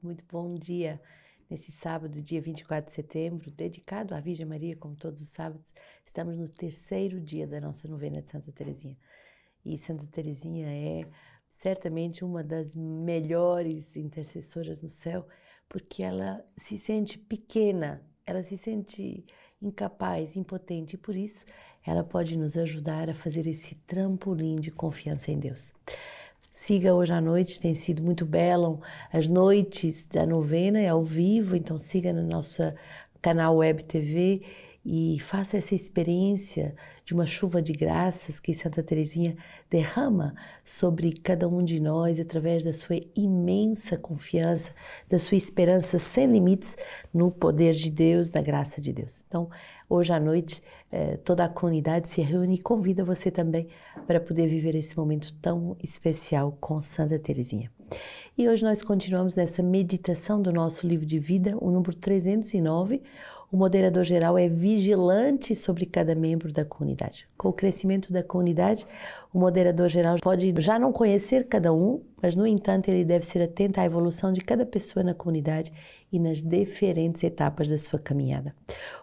Muito bom dia nesse sábado, dia 24 de setembro, dedicado à Virgem Maria, como todos os sábados. Estamos no terceiro dia da nossa novena de Santa Teresinha. E Santa Teresinha é certamente uma das melhores intercessoras no céu, porque ela se sente pequena, ela se sente incapaz, impotente, e por isso ela pode nos ajudar a fazer esse trampolim de confiança em Deus. Siga hoje à noite, tem sido muito belo. As noites da novena é ao vivo, então siga no nosso canal Web TV e faça essa experiência de uma chuva de graças que Santa Teresinha derrama sobre cada um de nós através da sua imensa confiança, da sua esperança sem limites no poder de Deus, na graça de Deus. Então, hoje à noite, eh, toda a comunidade se reúne e convida você também para poder viver esse momento tão especial com Santa Teresinha. E hoje nós continuamos nessa meditação do nosso livro de vida, o número 309. O moderador geral é vigilante sobre cada membro da comunidade. Com o crescimento da comunidade, o moderador geral pode já não conhecer cada um, mas no entanto ele deve ser atento à evolução de cada pessoa na comunidade e nas diferentes etapas da sua caminhada.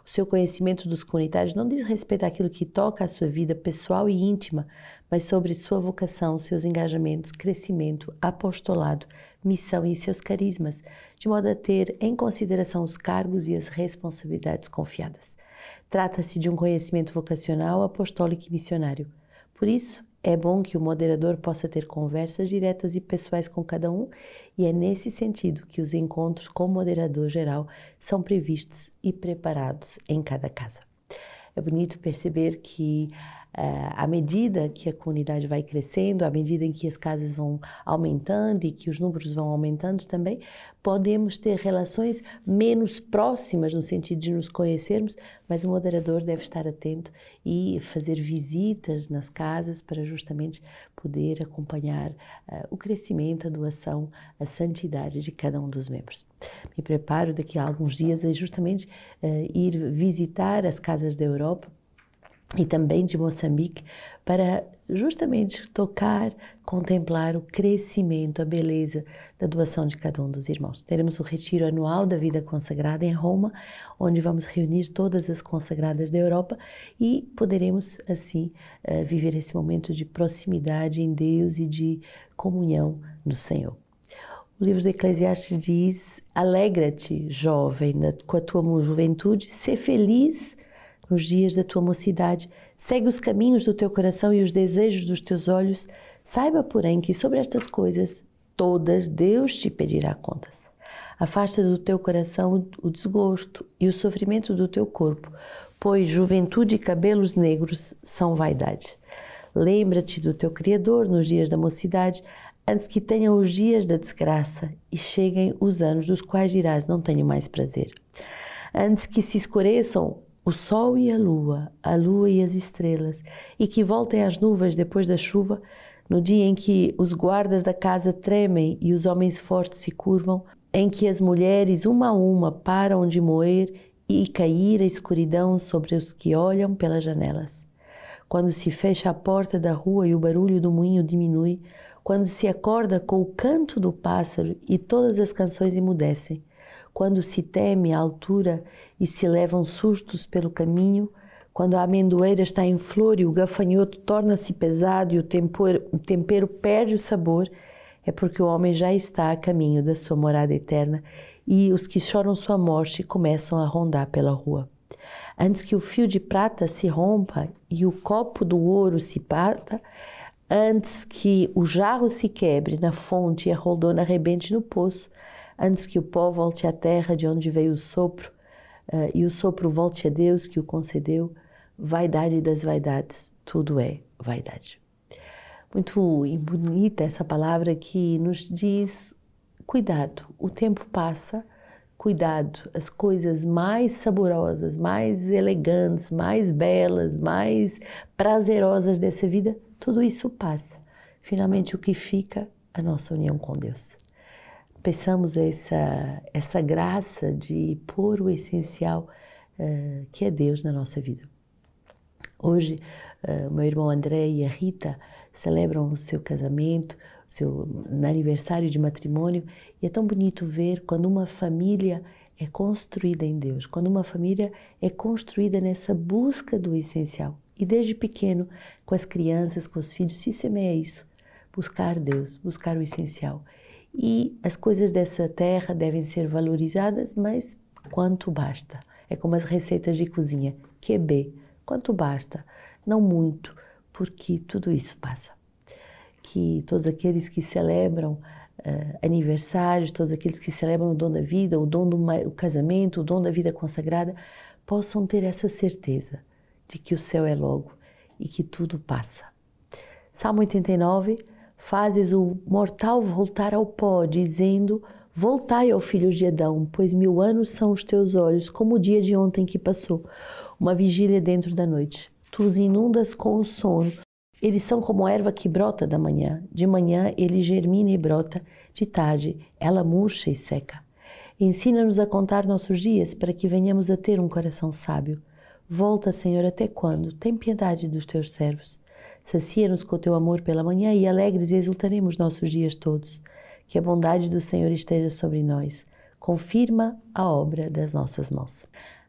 O seu conhecimento dos comunitários não diz respeito àquilo que toca a sua vida pessoal e íntima, mas sobre sua vocação, seus engajamentos, crescimento, apostolado, missão e seus carismas, de modo a ter em consideração os cargos e as responsabilidades confiadas. Trata-se de um conhecimento vocacional, apostólico e missionário. Por isso, é bom que o moderador possa ter conversas diretas e pessoais com cada um, e é nesse sentido que os encontros com o moderador geral são previstos e preparados em cada casa. É bonito perceber que uh, à medida que a comunidade vai crescendo, à medida em que as casas vão aumentando e que os números vão aumentando também, podemos ter relações menos próximas no sentido de nos conhecermos, mas o moderador deve estar atento e fazer visitas nas casas para justamente poder acompanhar uh, o crescimento, a doação, a santidade de cada um dos membros. Me preparo daqui a alguns dias a justamente uh, ir visitar as casas da Europa e também de Moçambique para justamente tocar, contemplar o crescimento, a beleza da doação de cada um dos irmãos. Teremos o retiro anual da vida consagrada em Roma, onde vamos reunir todas as consagradas da Europa e poderemos assim eh, viver esse momento de proximidade em Deus e de comunhão no Senhor. O livro do Eclesiastes diz: Alegra-te, jovem, com a tua juventude, ser feliz nos dias da tua mocidade. Segue os caminhos do teu coração e os desejos dos teus olhos. Saiba, porém, que sobre estas coisas todas Deus te pedirá contas. Afasta do teu coração o desgosto e o sofrimento do teu corpo, pois juventude e cabelos negros são vaidade. Lembra-te do teu Criador nos dias da mocidade, antes que tenham os dias da desgraça e cheguem os anos dos quais dirás: Não tenho mais prazer. Antes que se escureçam o sol e a lua, a lua e as estrelas, e que voltem as nuvens depois da chuva, no dia em que os guardas da casa tremem e os homens fortes se curvam, em que as mulheres uma a uma param de moer e cair a escuridão sobre os que olham pelas janelas. Quando se fecha a porta da rua e o barulho do moinho diminui, quando se acorda com o canto do pássaro e todas as canções emudecem, quando se teme a altura e se levam sustos pelo caminho, quando a amendoeira está em flor e o gafanhoto torna-se pesado e o tempero, o tempero perde o sabor, é porque o homem já está a caminho da sua morada eterna e os que choram sua morte começam a rondar pela rua. Antes que o fio de prata se rompa e o copo do ouro se parta, antes que o jarro se quebre na fonte e a roldona arrebente no poço, antes que o pó volte à terra de onde veio o sopro, uh, e o sopro volte a Deus que o concedeu, vaidade das vaidades, tudo é vaidade. Muito bonita essa palavra que nos diz: cuidado, o tempo passa, cuidado, as coisas mais saborosas, mais elegantes, mais belas, mais prazerosas dessa vida, tudo isso passa. Finalmente, o que fica? A nossa união com Deus peçamos essa, essa graça de pôr o essencial uh, que é Deus na nossa vida. Hoje, uh, meu irmão André e a Rita celebram o seu casamento, seu aniversário de matrimônio. E é tão bonito ver quando uma família é construída em Deus, quando uma família é construída nessa busca do essencial. E desde pequeno, com as crianças, com os filhos, se semeia isso. Buscar Deus, buscar o essencial. E as coisas dessa terra devem ser valorizadas, mas quanto basta. É como as receitas de cozinha. QB, quanto basta. Não muito, porque tudo isso passa. Que todos aqueles que celebram uh, aniversários, todos aqueles que celebram o dom da vida, o dom do o casamento, o dom da vida consagrada, possam ter essa certeza de que o céu é logo e que tudo passa. Salmo 89, fazes o mortal voltar ao pó, dizendo: Voltai, ó filhos de Adão, pois mil anos são os teus olhos, como o dia de ontem que passou, uma vigília dentro da noite. Tu os inundas com o sono. Eles são como erva que brota da manhã. De manhã ele germina e brota, de tarde ela murcha e seca. Ensina-nos a contar nossos dias para que venhamos a ter um coração sábio. Volta, Senhor, até quando? Tem piedade dos teus servos. Sacia-nos com o teu amor pela manhã e alegres exultaremos nossos dias todos. Que a bondade do Senhor esteja sobre nós. Confirma a obra das nossas mãos.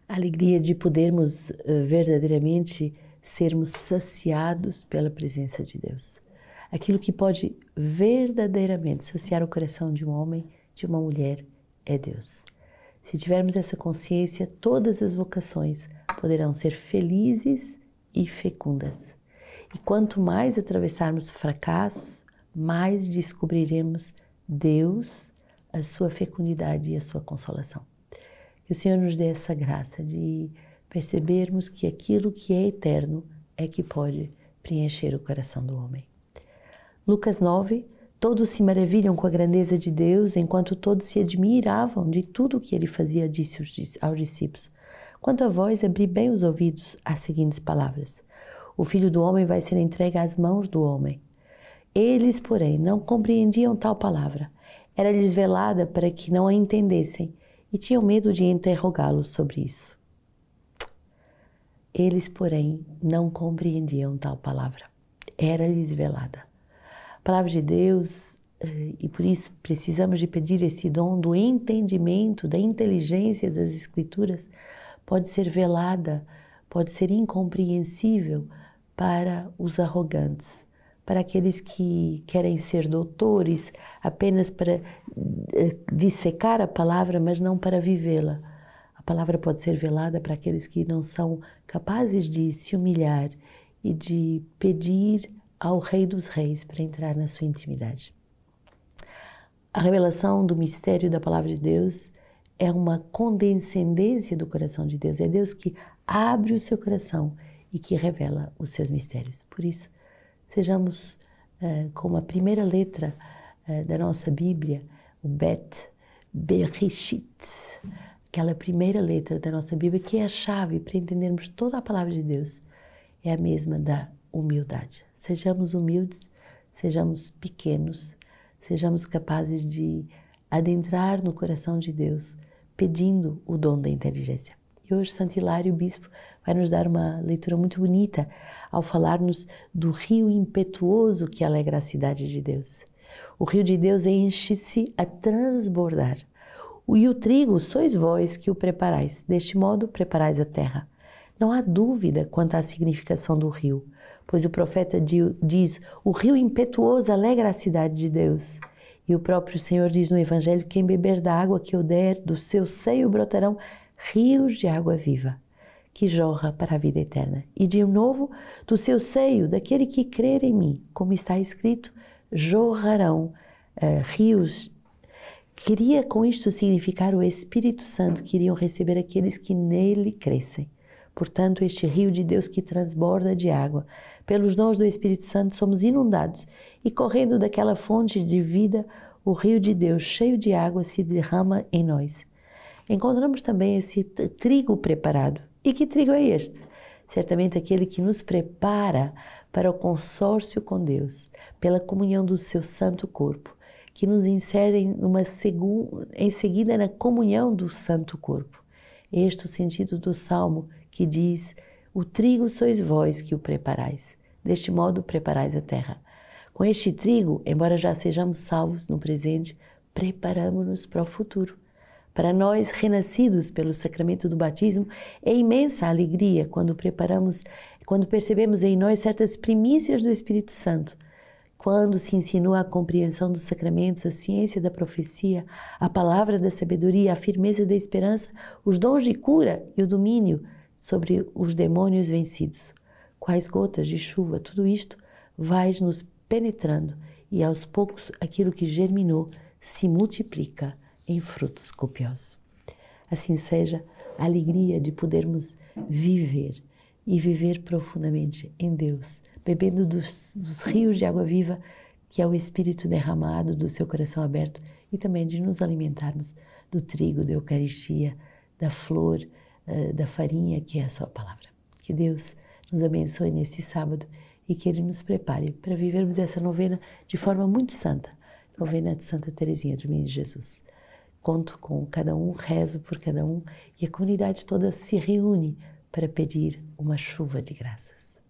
A alegria de podermos uh, verdadeiramente sermos saciados pela presença de Deus. Aquilo que pode verdadeiramente saciar o coração de um homem, de uma mulher, é Deus. Se tivermos essa consciência, todas as vocações poderão ser felizes e fecundas. E quanto mais atravessarmos fracassos, mais descobriremos Deus, a sua fecundidade e a sua consolação. Que o Senhor nos dê essa graça de percebermos que aquilo que é eterno é que pode preencher o coração do homem. Lucas 9, Todos se maravilham com a grandeza de Deus, enquanto todos se admiravam de tudo o que ele fazia, disse aos discípulos. Quanto a vós, abri bem os ouvidos às seguintes palavras: O filho do homem vai ser entregue às mãos do homem. Eles, porém, não compreendiam tal palavra. Era-lhes velada para que não a entendessem e tinham medo de interrogá-lo sobre isso. Eles, porém, não compreendiam tal palavra. Era-lhes velada palavra de Deus, eh, e por isso precisamos de pedir esse dom do entendimento, da inteligência das Escrituras, pode ser velada, pode ser incompreensível para os arrogantes, para aqueles que querem ser doutores apenas para eh, dissecar a palavra, mas não para vivê-la. A palavra pode ser velada para aqueles que não são capazes de se humilhar e de pedir ao Rei dos Reis para entrar na sua intimidade. A revelação do mistério da palavra de Deus é uma condescendência do coração de Deus. É Deus que abre o seu coração e que revela os seus mistérios. Por isso, sejamos uh, como a primeira letra uh, da nossa Bíblia, o Bet Bereshit, aquela primeira letra da nossa Bíblia que é a chave para entendermos toda a palavra de Deus. É a mesma da humildade. Sejamos humildes, sejamos pequenos, sejamos capazes de adentrar no coração de Deus, pedindo o dom da inteligência. E hoje Santo Hilário, bispo, vai nos dar uma leitura muito bonita ao falar-nos do rio impetuoso que alegra a cidade de Deus. O rio de Deus enche-se a transbordar. E o trigo sois vós que o preparais. Deste modo, preparais a terra. Não há dúvida quanto à significação do rio pois o profeta diz: O rio impetuoso alegra a cidade de Deus. E o próprio Senhor diz no Evangelho: Quem beber da água que eu der, do seu seio brotarão rios de água viva, que jorra para a vida eterna. E de novo, do seu seio, daquele que crer em mim, como está escrito, jorrarão uh, rios. Queria com isto significar o Espírito Santo que iriam receber aqueles que nele crescem. Portanto, este rio de Deus que transborda de água, pelos dons do Espírito Santo somos inundados e correndo daquela fonte de vida, o rio de Deus cheio de água se derrama em nós. Encontramos também esse trigo preparado. E que trigo é este? Certamente aquele que nos prepara para o consórcio com Deus, pela comunhão do seu santo corpo, que nos insere numa em seguida na comunhão do santo corpo. Este é o sentido do salmo que diz: O trigo sois vós que o preparais. Deste modo preparais a terra. Com este trigo, embora já sejamos salvos no presente, preparamos-nos para o futuro. Para nós, renascidos pelo sacramento do batismo, é imensa a alegria quando preparamos, quando percebemos em nós certas primícias do Espírito Santo. Quando se insinua a compreensão dos sacramentos, a ciência da profecia, a palavra da sabedoria, a firmeza da esperança, os dons de cura e o domínio sobre os demônios vencidos. Quais gotas de chuva, tudo isto vai nos penetrando e aos poucos aquilo que germinou se multiplica em frutos copiosos. Assim seja a alegria de podermos viver e viver profundamente em Deus, bebendo dos, dos, rios de água viva que é o Espírito derramado do seu coração aberto e também de nos alimentarmos do trigo, da Eucaristia, da flor, uh, da farinha que é a Sua palavra. Que Deus nos abençoe nesse sábado e que Ele nos prepare para vivermos essa novena de forma muito santa novena de Santa Teresinha do Menino Jesus. Conto com cada um, rezo por cada um e a comunidade toda se reúne para pedir uma chuva de graças.